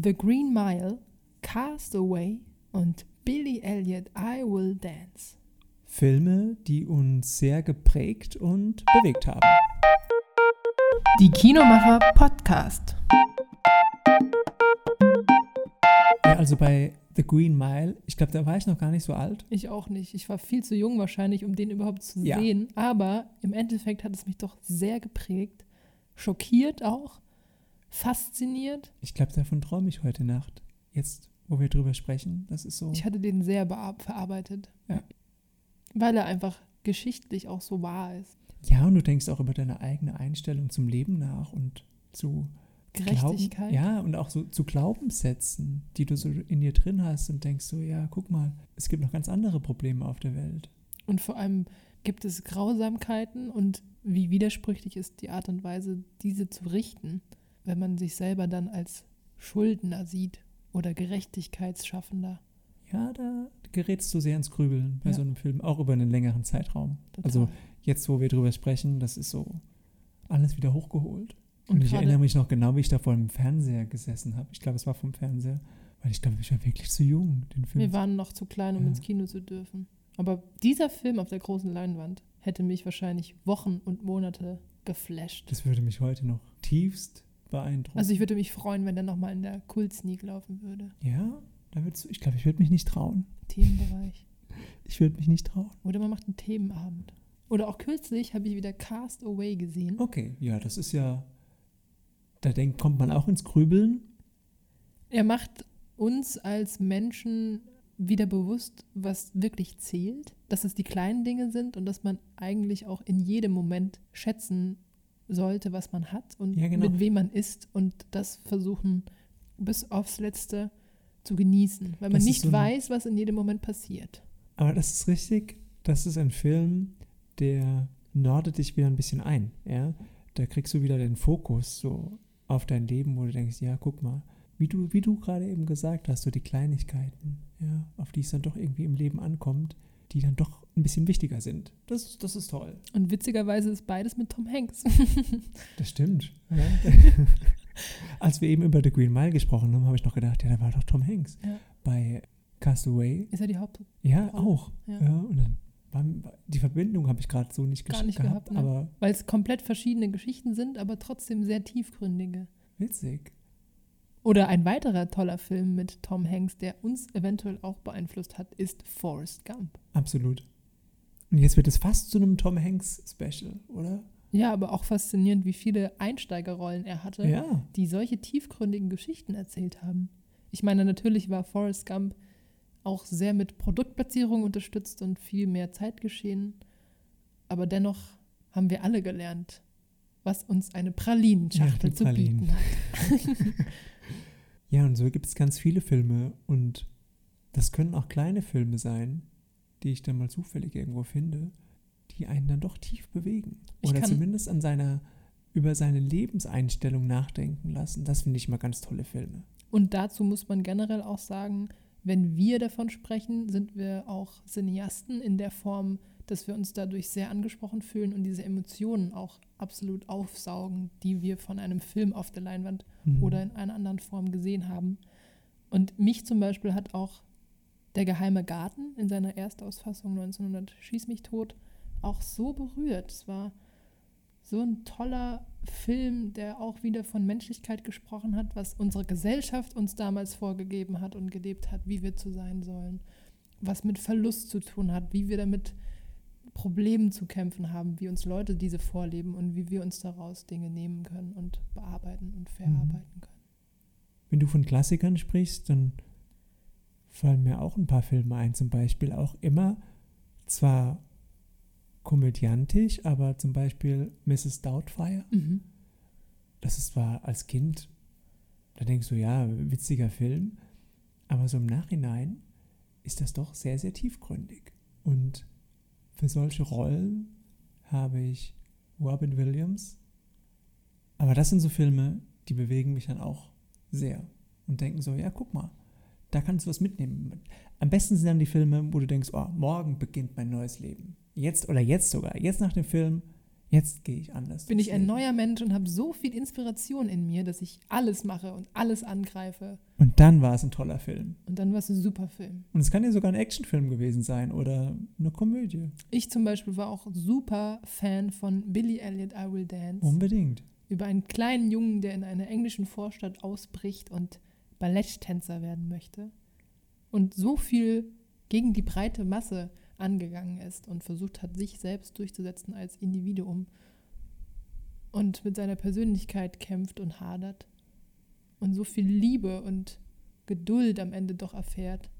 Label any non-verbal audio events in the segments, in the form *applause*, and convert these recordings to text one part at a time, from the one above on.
The Green Mile, Cast Away und Billy Elliot I Will Dance. Filme, die uns sehr geprägt und bewegt haben. Die Kinomacher Podcast. Ja, also bei The Green Mile, ich glaube, da war ich noch gar nicht so alt. Ich auch nicht. Ich war viel zu jung wahrscheinlich, um den überhaupt zu Ja. sehen. Aber im Endeffekt hat es mich doch sehr geprägt. Schockiert auch. Fasziniert. Ich glaube, davon träume ich heute Nacht. Jetzt, wo wir drüber sprechen, das ist so. Ich hatte den sehr verarbeitet. Ja. Weil er einfach geschichtlich auch so wahr ist. Ja, und du denkst auch über deine eigene Einstellung zum Leben nach und zu Gerechtigkeit. Glauben, ja, und auch so zu Glaubenssätzen, die du so in dir drin hast und denkst so, ja, guck mal, es gibt noch ganz andere Probleme auf der Welt. Und vor allem gibt es Grausamkeiten und wie widersprüchlich ist die Art und Weise, diese zu richten, wenn man sich selber dann als Schuldner sieht oder Gerechtigkeitsschaffender. Ja, da gerätst du sehr ins Grübeln bei Ja. so einem Film, auch über einen längeren Zeitraum. Total. Also jetzt, wo wir drüber sprechen, das ist so alles wieder hochgeholt. Und, Und ich erinnere mich noch genau, wie ich da vor dem Fernseher gesessen habe. Ich glaube, es war vom Fernseher, weil ich glaube, ich war wirklich zu jung, den Film. wir waren noch zu klein, um Ja. ins Kino zu dürfen. Aber dieser Film auf der großen Leinwand hätte mich wahrscheinlich Wochen und Monate geflasht. das würde mich heute noch tiefst beeindrucken. Also ich würde mich freuen, wenn der nochmal in der Kult-Sneak laufen würde. ja, da würdest du, ich glaube, ich würde mich nicht trauen. Themenbereich. *laughs* Ich würde mich nicht trauen. Oder man macht einen Themenabend. Oder auch kürzlich habe ich wieder Cast Away gesehen. Okay, ja, das ist ja. Da denkt, kommt man auch ins Grübeln. Er macht uns als Menschen wieder bewusst, was wirklich zählt, dass es die kleinen Dinge sind und dass man eigentlich auch in jedem Moment schätzen sollte, was man hat und Ja, genau. mit wem man ist und das versuchen bis aufs Letzte zu genießen, weil man Das nicht so weiß, was in jedem Moment passiert. Aber das ist richtig. Das ist ein Film, der nordet dich wieder ein bisschen ein. Ja? Da kriegst du wieder den Fokus so auf dein Leben, wo du denkst, ja, guck mal, wie du, wie du gerade eben gesagt hast, so die Kleinigkeiten, ja, auf die es dann doch irgendwie im Leben ankommt, die dann doch ein bisschen wichtiger sind. Das, das ist toll. Und witzigerweise ist beides mit Tom Hanks. *laughs* Das stimmt. Ja. *laughs* Als wir eben über The Green Mile gesprochen haben, habe ich noch gedacht, ja, da war doch Tom Hanks. Ja. Bei Castaway ist er die Haupt Ja, Rolle. auch. Ja. Ja. und dann war, die Verbindung habe ich gerade so nicht, Gar nicht gehabt, gehabt, ne? aber weil es komplett verschiedene Geschichten sind, aber trotzdem sehr tiefgründige. witzig. Oder ein weiterer toller Film mit Tom Hanks, der uns eventuell auch beeinflusst hat, ist Forrest Gump. Absolut. Und jetzt wird es fast zu einem Tom Hanks Special, oder? Ja, aber auch faszinierend, wie viele Einsteigerrollen er hatte, Ja. die solche tiefgründigen Geschichten erzählt haben. Ich meine, natürlich war Forrest Gump auch sehr mit Produktplatzierung unterstützt und viel mehr Zeitgeschehen. Aber dennoch haben wir alle gelernt, was uns eine Pralinenschachtel Ja, zu bieten hat. *laughs* Ja, und so gibt es ganz viele Filme und das können auch kleine Filme sein, die ich dann mal zufällig irgendwo finde, die einen dann doch tief bewegen. Ich Oder zumindest an seiner, über seine Lebenseinstellung nachdenken lassen. Das finde ich mal ganz tolle Filme. Und dazu muss man generell auch sagen, wenn wir davon sprechen, sind wir auch Cineasten in der Form, dass wir uns dadurch sehr angesprochen fühlen und diese Emotionen auch absolut aufsaugen, die wir von einem Film auf der Leinwand Mhm. oder in einer anderen Form gesehen haben. Und mich zum Beispiel hat auch Der geheime Garten in seiner Erstausfassung 1900 Schieß mich tot auch so berührt. Es war so ein toller Film, der auch wieder von Menschlichkeit gesprochen hat, was unsere Gesellschaft uns damals vorgegeben hat und gelebt hat, wie wir zu sein sollen, was mit Verlust zu tun hat, wie wir damit Problemen zu kämpfen haben, wie uns Leute diese vorleben und wie wir uns daraus Dinge nehmen können und bearbeiten und verarbeiten können. Wenn du von Klassikern sprichst, dann fallen mir auch ein paar Filme ein, zum Beispiel auch immer zwar komödiantisch, aber zum Beispiel Mrs. Doubtfire. Mhm. Das ist zwar als Kind, da denkst du, ja, witziger Film, aber so im Nachhinein ist das doch sehr, sehr tiefgründig. Und für solche Rollen habe ich Robin Williams. Aber das sind so Filme, die bewegen mich dann auch sehr und denken so, ja, guck mal, da kannst du was mitnehmen. Am besten sind dann die Filme, wo du denkst, oh, morgen beginnt mein neues Leben. Jetzt oder jetzt sogar, jetzt nach dem Film, Jetzt gehe ich anders. bin ich ein neuer Mensch und habe so viel Inspiration in mir, dass ich alles mache und alles angreife. Und dann war es ein toller Film. Und dann war es ein super Film. Und es kann ja sogar ein Actionfilm gewesen sein oder eine Komödie. Ich zum Beispiel war auch super Fan von Billy Elliot, I Will Dance. Unbedingt. über einen kleinen Jungen, der in einer englischen Vorstadt ausbricht und Balletttänzer werden möchte. Und so viel gegen die breite Masse angegangen ist und versucht hat, sich selbst durchzusetzen als Individuum und mit seiner Persönlichkeit kämpft und hadert und so viel Liebe und Geduld am Ende doch erfährt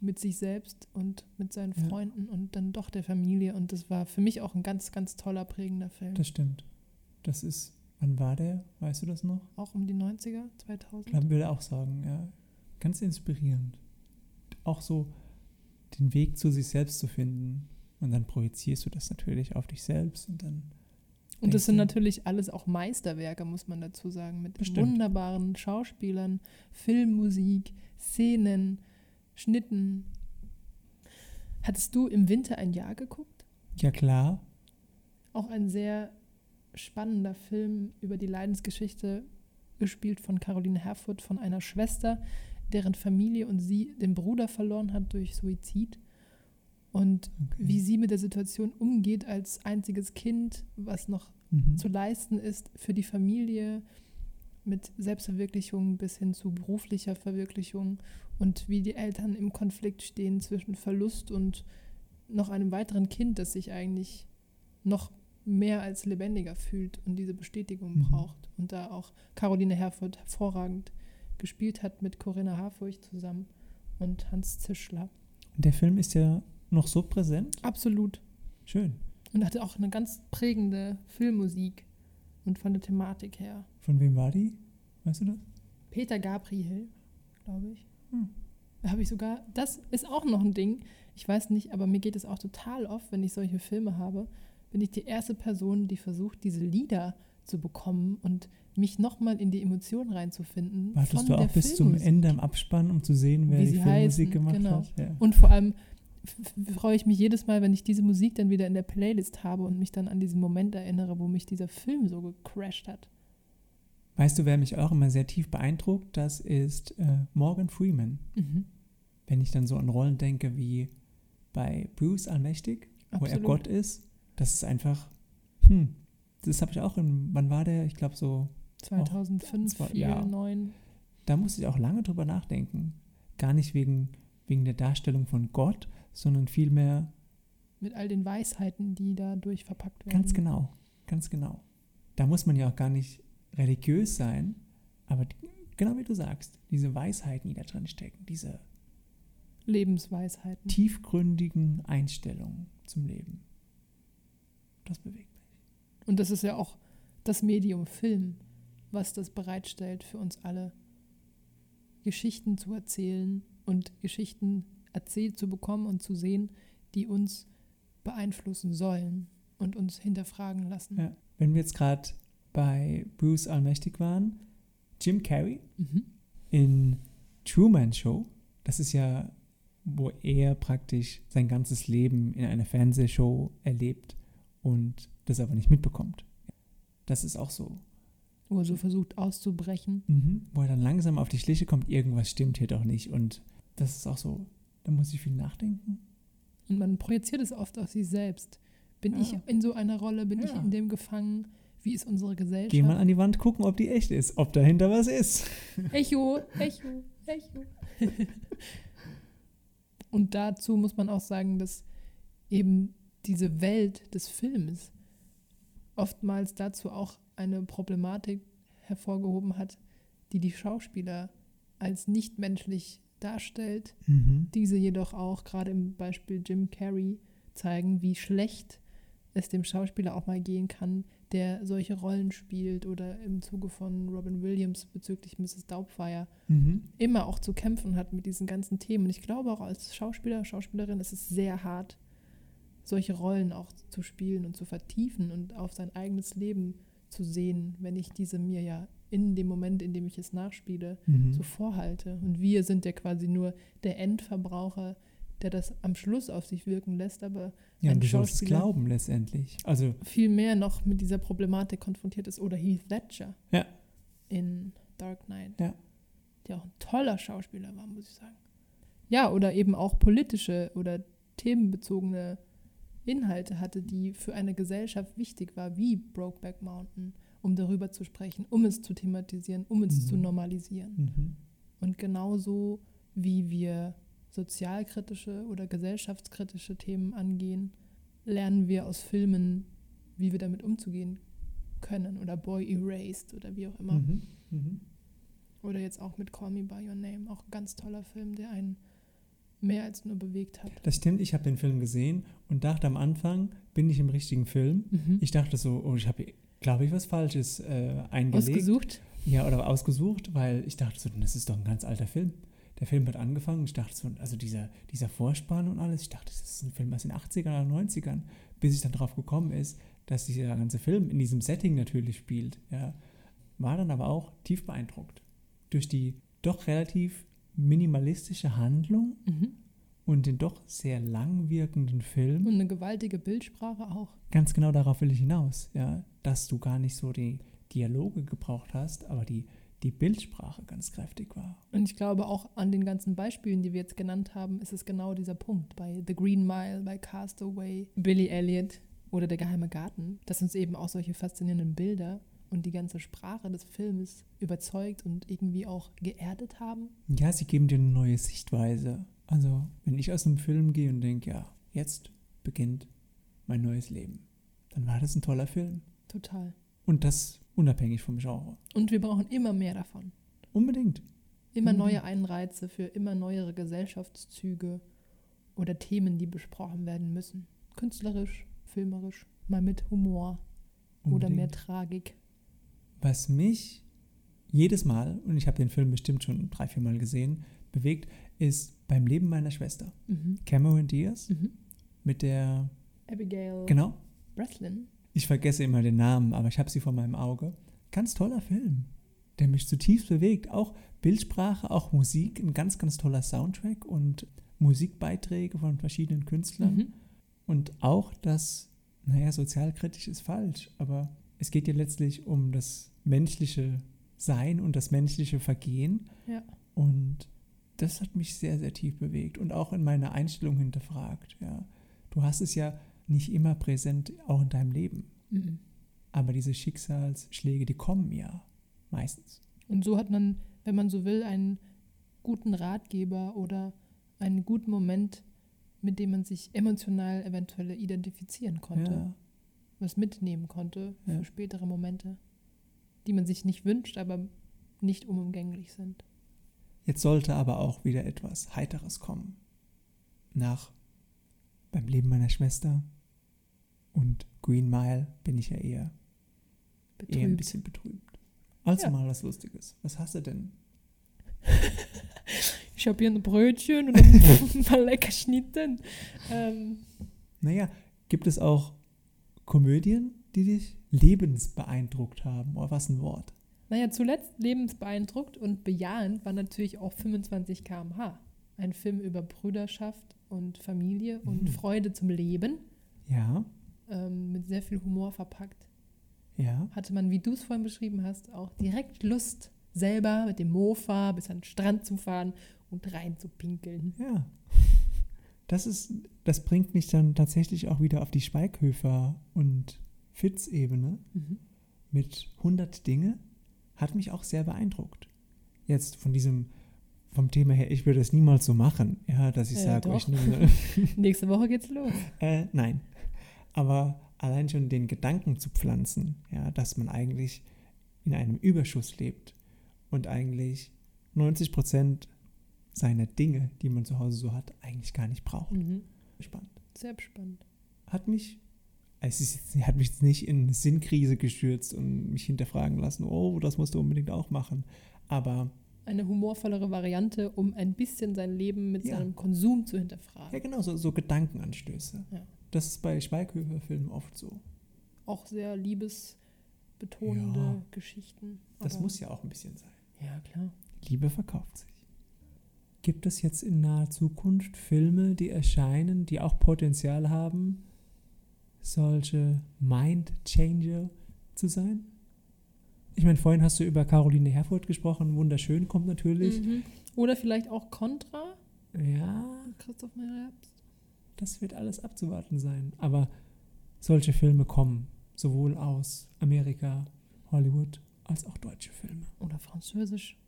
mit sich selbst und mit seinen Ja. Freunden und dann doch der Familie. Und das war für mich auch ein ganz, ganz toller, prägender Film. Das stimmt. Das ist, wann war der? Weißt du das noch? auch um die 90er, 2000. Ich würde auch sagen, ja. Ganz inspirierend. Auch so den Weg zu sich selbst zu finden. Und dann projizierst du das natürlich auf dich selbst und dann. Und das sind natürlich alles auch Meisterwerke, muss man dazu sagen, mit Bestimmt. wunderbaren Schauspielern, Filmmusik, Szenen, Schnitten. Hattest du im Winter ein Jahr geguckt? Ja, klar. Auch ein sehr spannender Film über die Leidensgeschichte, gespielt von Caroline Herfurth, von einer Schwester, deren Familie und sie den Bruder verloren hat durch Suizid. Und Okay. wie sie mit der Situation umgeht als einziges Kind, was noch Mhm. zu leisten ist für die Familie mit Selbstverwirklichung bis hin zu beruflicher Verwirklichung und wie die Eltern im Konflikt stehen zwischen Verlust und noch einem weiteren Kind, das sich eigentlich noch mehr als lebendiger fühlt und diese Bestätigung Mhm. braucht. Und da auch Caroline Herfurth hervorragend gespielt hat mit Corinna Harfurcht zusammen und Hans Zischler. Der Film ist ja noch so präsent. Absolut. Schön. Und hatte auch eine ganz prägende Filmmusik und von der Thematik her. Von wem war die? Weißt du das? Peter Gabriel, glaube ich. Hm. Da habe ich sogar, das ist auch noch ein Ding. Ich weiß nicht, aber mir geht es auch total oft, wenn ich solche Filme habe, bin ich die erste Person, die versucht, diese Lieder zu bekommen und mich nochmal in die Emotionen reinzufinden. Wartest du auch bis zum. Ende am Abspann, um zu sehen, wer Wie die Filmmusik heißen, gemacht genau. hat? Ja. Und vor allem freue ich mich jedes Mal, wenn ich diese Musik dann wieder in der Playlist habe und mich dann an diesen Moment erinnere, wo mich dieser Film so gecrashed hat. Weißt du, wer mich auch immer sehr tief beeindruckt? Das ist äh, Morgan Freeman. Mhm. Wenn ich dann so an Rollen denke wie bei Bruce Allmächtig, wo er Absolut. Gott ist, das ist einfach, hm, das habe ich auch in, wann war der? Ich glaube so, 2005, zwar- 4, ja. 9. da musste ich auch lange drüber nachdenken. Gar nicht wegen, wegen der Darstellung von Gott, sondern vielmehr, Mit all den Weisheiten, die dadurch verpackt werden. ganz genau, ganz genau. Da muss man ja auch gar nicht religiös sein, aber die, genau wie du sagst, diese Weisheiten, die da drin stecken, diese Lebensweisheiten. tiefgründigen Einstellungen zum Leben. Das bewegt mich. Und das ist ja auch das Medium Film, was das bereitstellt für uns alle, Geschichten zu erzählen und Geschichten erzählt zu bekommen und zu sehen, die uns beeinflussen sollen und uns hinterfragen lassen. Ja. Wenn wir jetzt gerade bei Bruce Allmächtig waren, Jim Carrey Mhm. in Truman Show, das ist ja, wo er praktisch sein ganzes Leben in einer Fernsehshow erlebt und das aber nicht mitbekommt. Das ist auch so, Wo er so versucht auszubrechen. mhm. wo er dann langsam auf die Schliche kommt, irgendwas stimmt hier doch nicht und das ist auch so, da muss ich viel nachdenken. Und man projiziert es oft auf sich selbst. Bin Ja. ich in so einer Rolle? Bin ich Ja. in dem gefangen? Wie ist unsere Gesellschaft? Geh mal an die Wand gucken, ob die echt ist, ob dahinter was ist. *laughs* Echo, Echo, Echo. *laughs* Und dazu muss man auch sagen, dass eben diese Welt des Films oftmals dazu auch eine Problematik hervorgehoben hat, die die Schauspieler als nichtmenschlich darstellt, Mhm. diese jedoch auch gerade im Beispiel Jim Carrey zeigen, wie schlecht es dem Schauspieler auch mal gehen kann, der solche Rollen spielt oder im Zuge von Robin Williams bezüglich Mrs. Doubtfire Mhm. immer auch zu kämpfen hat mit diesen ganzen Themen. Und ich glaube auch als Schauspieler, Schauspielerin ist es sehr hart, solche Rollen auch zu spielen und zu vertiefen und auf sein eigenes Leben zu sehen, wenn ich diese mir ja in dem Moment, in dem ich es nachspiele, Mhm. so vorhalte. Und wir sind ja quasi nur der Endverbraucher, der das am Schluss auf sich wirken lässt, aber Ja, ein Schauspieler- glauben letztendlich. Also, viel mehr noch mit dieser Problematik konfrontiert ist. Oder Heath Ledger Ja. in Dark Knight, Ja. der auch ein toller Schauspieler war, muss ich sagen. Ja, oder eben auch politische oder themenbezogene Inhalte hatte, die für eine Gesellschaft wichtig war, wie Brokeback Mountain, um darüber zu sprechen, um es zu thematisieren, um es Mhm. zu normalisieren. mhm. Und genauso wie wir sozialkritische oder gesellschaftskritische Themen angehen, lernen wir aus Filmen, wie wir damit umzugehen können. Oder Boy Erased oder wie auch immer. Mhm. Mhm. Oder jetzt auch mit Call Me By Your Name. Auch ein ganz toller Film, der einen mehr als nur bewegt hat. Das stimmt, ich habe den Film gesehen und dachte am Anfang, bin ich im richtigen Film. Mhm. Ich dachte so, oh, ich habe, glaube ich, was Falsches äh, eingelegt. Ausgesucht. Ja, oder ausgesucht, weil ich dachte so, das ist doch ein ganz alter Film. Der Film hat angefangen, ich dachte so, also dieser, dieser Vorspann und alles, ich dachte, das ist ein Film aus den 80ern oder 90ern, bis ich dann drauf gekommen ist, dass dieser ganze Film in diesem Setting natürlich spielt. Ja. War dann aber auch tief beeindruckt. Durch die doch relativ minimalistische Handlung Mhm. und den doch sehr lang wirkenden Film. Und eine gewaltige Bildsprache auch. Ganz genau darauf will ich hinaus, ja, dass du gar nicht so die Dialoge gebraucht hast, aber die, die Bildsprache ganz kräftig war. Und ich glaube auch an den ganzen Beispielen, die wir jetzt genannt haben, ist es genau dieser Punkt. Bei The Green Mile, bei Castaway, Billy Elliot oder Der geheime Garten, dass uns eben auch solche faszinierenden Bilder und die ganze Sprache des Filmes überzeugt und irgendwie auch geerdet haben. Ja, sie geben dir eine neue Sichtweise. Also, wenn ich aus einem Film gehe und denke, ja, jetzt beginnt mein neues Leben, dann war das ein toller Film. Total. Und das unabhängig vom Genre. Und wir brauchen immer mehr davon. Unbedingt. Immer Mhm. neue Einreize für immer neuere Gesellschaftszüge oder Themen, die besprochen werden müssen. Künstlerisch, filmerisch, mal mit Humor oder mehr Unbedingt. Tragik. Was mich jedes Mal, und ich habe den Film bestimmt schon drei, vier Mal gesehen, bewegt, ist beim Leben meiner Schwester. Mhm. Cameron Diaz Mhm. mit der, Abigail genau, Breslin. ich vergesse immer den Namen, aber ich habe sie vor meinem Auge. Ganz toller Film, der mich zutiefst bewegt. Auch Bildsprache, auch Musik, ein ganz, ganz toller Soundtrack und Musikbeiträge von verschiedenen Künstlern. Mhm. Und auch das, naja, sozialkritisch ist falsch, aber es geht ja letztlich um das menschliche Sein und das menschliche Vergehen. Ja. Und das hat mich sehr, sehr tief bewegt und auch in meiner Einstellung hinterfragt. Ja. Du hast es ja nicht immer präsent, auch in deinem Leben. Mhm. Aber diese Schicksalsschläge, die kommen ja meistens. Und so hat man, wenn man so will, einen guten Ratgeber oder einen guten Moment, mit dem man sich emotional eventuell identifizieren konnte, Ja, was mitnehmen konnte für Ja. spätere Momente, die man sich nicht wünscht, aber nicht unumgänglich sind. Jetzt sollte aber auch wieder etwas Heiteres kommen. Nach beim Leben meiner Schwester und Green Mile bin ich ja eher, eher ein bisschen betrübt. Also Ja. mal was Lustiges. Was hast du denn? *laughs* Ich habe hier ein Brötchen und ein paar *laughs* lecker Schnitten. Ähm, Naja, gibt es auch Komödien, die dich lebensbeeindruckt haben? Oder was ein Wort? naja, zuletzt lebensbeeindruckt und bejahend war natürlich auch 25 km/h. Ein Film über Brüderschaft und Familie und Mhm. Freude zum Leben, Ja, ähm, mit sehr viel Humor verpackt. ja. Hatte man, wie du es vorhin beschrieben hast, auch direkt Lust, selber mit dem Mofa bis an den Strand zu fahren und rein zu pinkeln. Ja. Das ist, das bringt mich dann tatsächlich auch wieder auf die Schweighöfer und Fitz-Ebene Mhm. mit 100 Dinge. Hat mich auch sehr beeindruckt. Jetzt von diesem, vom Thema her, ich würde es niemals so machen, ja, dass ich Ja, sage, ich nehme, *laughs* Nächste Woche geht's los. äh, nein. Aber allein schon den Gedanken zu pflanzen, ja, dass man eigentlich in einem Überschuss lebt und eigentlich 90 Prozent seiner Dinge, die man zu Hause so hat, eigentlich gar nicht braucht. Mhm. Spannend. Sehr spannend. Hat mich, es ist, hat mich jetzt nicht in Sinnkrise gestürzt und mich hinterfragen lassen, oh, das musst du unbedingt auch machen. Aber Eine humorvollere Variante, um ein bisschen sein Leben mit Ja. seinem Konsum zu ja, hinterfragen. genau, so, so Gedankenanstöße. Ja. Das ist bei Schweighöfer-Filmen oft so. Auch sehr liebesbetonende Ja. Geschichten. Das muss ja auch ein bisschen sein. Ja, klar. Liebe verkauft sich. Gibt es jetzt in naher Zukunft Filme, die erscheinen, die auch Potenzial haben, solche Mind-Changer zu sein? Ich meine, vorhin hast du über Caroline Herfurth gesprochen, wunderschön kommt natürlich. Mhm. Oder vielleicht auch Contra? Ja, Christoph Maria Herbst. das wird alles abzuwarten sein. Aber solche Filme kommen, sowohl aus Amerika, Hollywood, als auch deutsche Filme. Oder Französisch.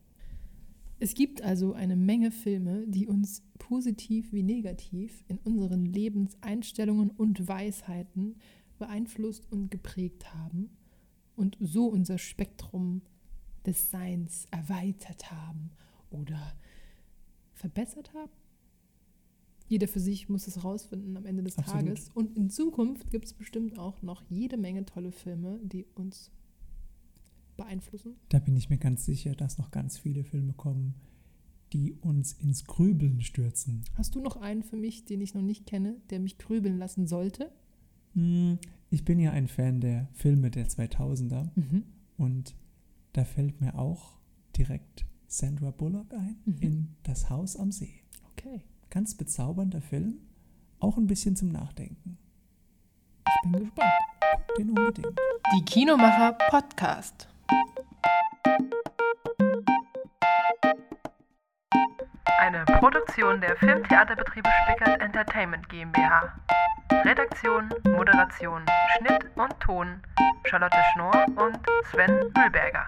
Es gibt also eine Menge Filme, die uns positiv wie negativ in unseren Lebenseinstellungen und Weisheiten beeinflusst und geprägt haben und so unser Spektrum des Seins erweitert haben oder verbessert haben. Jeder für sich muss es rausfinden am Ende des Absolut. Tages. Und in Zukunft gibt es bestimmt auch noch jede Menge tolle Filme, die uns beeinflussen. Da bin ich mir ganz sicher, dass noch ganz viele Filme kommen, die uns ins Grübeln stürzen. Hast du noch einen für mich, den ich noch nicht kenne, der mich grübeln lassen sollte? Hm, Ich bin ja ein Fan der Filme der 2000er und da fällt mir auch direkt Sandra Bullock ein Mhm. in Das Haus am See. Okay, Ganz bezaubernder Film, auch ein bisschen zum Nachdenken. ich bin gespannt. Guck den unbedingt. Die Kinomacher Podcast. Eine Produktion der Filmtheaterbetriebe Spickert Entertainment GmbH. Redaktion, Moderation, Schnitt und Ton Charlotte Schnorr und Sven Mühlberger.